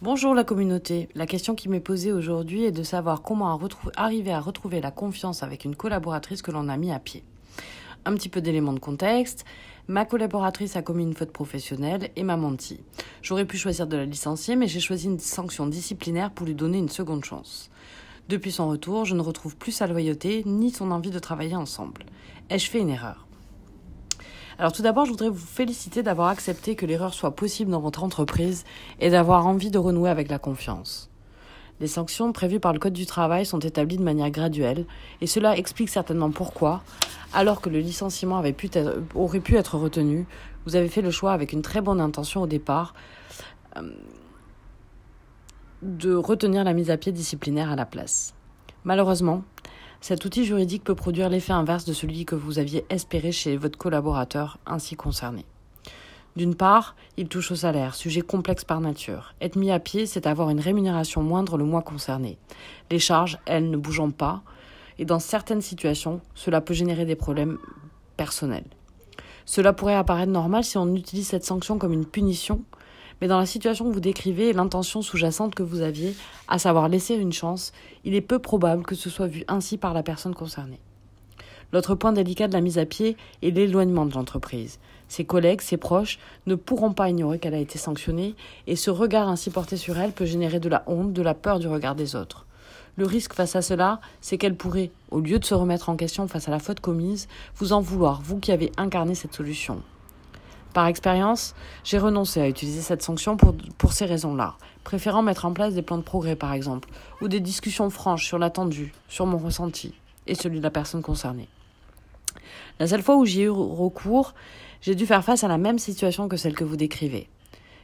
Bonjour la communauté. La question qui m'est posée aujourd'hui est de savoir comment arriver à retrouver la confiance avec une collaboratrice que l'on a mis à pied. Un petit peu d'éléments de contexte. Ma collaboratrice a commis une faute professionnelle et m'a menti. J'aurais pu choisir de la licencier, mais j'ai choisi une sanction disciplinaire pour lui donner une seconde chance. Depuis son retour, je ne retrouve plus sa loyauté ni son envie de travailler ensemble. Ai-je fait une erreur? Alors tout d'abord, je voudrais vous féliciter d'avoir accepté que l'erreur soit possible dans votre entreprise et d'avoir envie de renouer avec la confiance. Les sanctions prévues par le Code du travail sont établies de manière graduelle et cela explique certainement pourquoi, alors que le licenciement aurait pu être retenu, vous avez fait le choix avec une très bonne intention au départ euh, de retenir la mise à pied disciplinaire à la place. Malheureusement, cet outil juridique peut produire l'effet inverse de celui que vous aviez espéré chez votre collaborateur ainsi concerné. D'une part, il touche au salaire, sujet complexe par nature. Être mis à pied, c'est avoir une rémunération moindre le mois concerné. Les charges, elles, ne bougeant pas, et dans certaines situations, cela peut générer des problèmes personnels. Cela pourrait apparaître normal si on utilise cette sanction comme une punition, mais dans la situation que vous décrivez et l'intention sous-jacente que vous aviez, à savoir laisser une chance, il est peu probable que ce soit vu ainsi par la personne concernée. L'autre point délicat de la mise à pied est l'éloignement de l'entreprise. Ses collègues, ses proches ne pourront pas ignorer qu'elle a été sanctionnée, et ce regard ainsi porté sur elle peut générer de la honte, de la peur du regard des autres. Le risque face à cela, c'est qu'elle pourrait, au lieu de se remettre en question face à la faute commise, vous en vouloir, vous qui avez incarné cette solution. Par expérience, j'ai renoncé à utiliser cette sanction pour, pour ces raisons-là, préférant mettre en place des plans de progrès par exemple, ou des discussions franches sur l'attendu, sur mon ressenti et celui de la personne concernée. La seule fois où j'y ai eu recours, j'ai dû faire face à la même situation que celle que vous décrivez.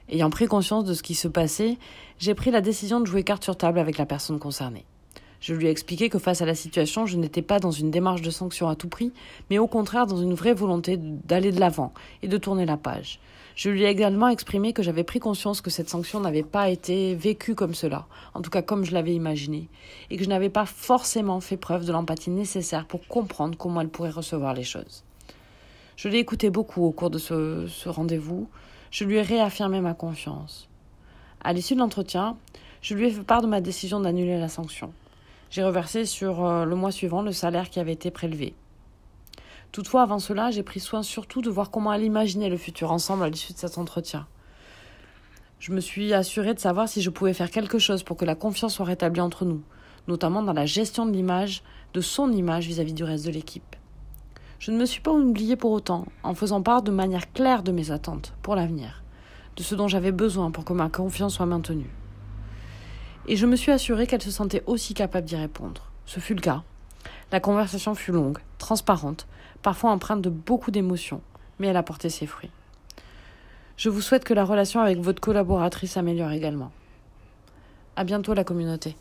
Ayant pris conscience de ce qui se passait, j'ai pris la décision de jouer carte sur table avec la personne concernée. Je lui ai expliqué que face à la situation, je n'étais pas dans une démarche de sanction à tout prix, mais au contraire dans une vraie volonté d'aller de l'avant et de tourner la page. Je lui ai également exprimé que j'avais pris conscience que cette sanction n'avait pas été vécue comme cela, en tout cas comme je l'avais imaginé, et que je n'avais pas forcément fait preuve de l'empathie nécessaire pour comprendre comment elle pourrait recevoir les choses. Je l'ai écouté beaucoup au cours de ce, ce rendez-vous, je lui ai réaffirmé ma confiance. À l'issue de l'entretien, je lui ai fait part de ma décision d'annuler la sanction. J'ai reversé sur euh, le mois suivant le salaire qui avait été prélevé. Toutefois, avant cela, j'ai pris soin surtout de voir comment aller imaginer le futur ensemble à l'issue de cet entretien. Je me suis assurée de savoir si je pouvais faire quelque chose pour que la confiance soit rétablie entre nous, notamment dans la gestion de l'image, de son image vis-à-vis -vis du reste de l'équipe. Je ne me suis pas oubliée pour autant, en faisant part de manière claire de mes attentes pour l'avenir, de ce dont j'avais besoin pour que ma confiance soit maintenue et je me suis assurée qu'elle se sentait aussi capable d'y répondre. Ce fut le cas. La conversation fut longue, transparente, parfois empreinte de beaucoup d'émotions, mais elle a porté ses fruits. Je vous souhaite que la relation avec votre collaboratrice s'améliore également. À bientôt la communauté.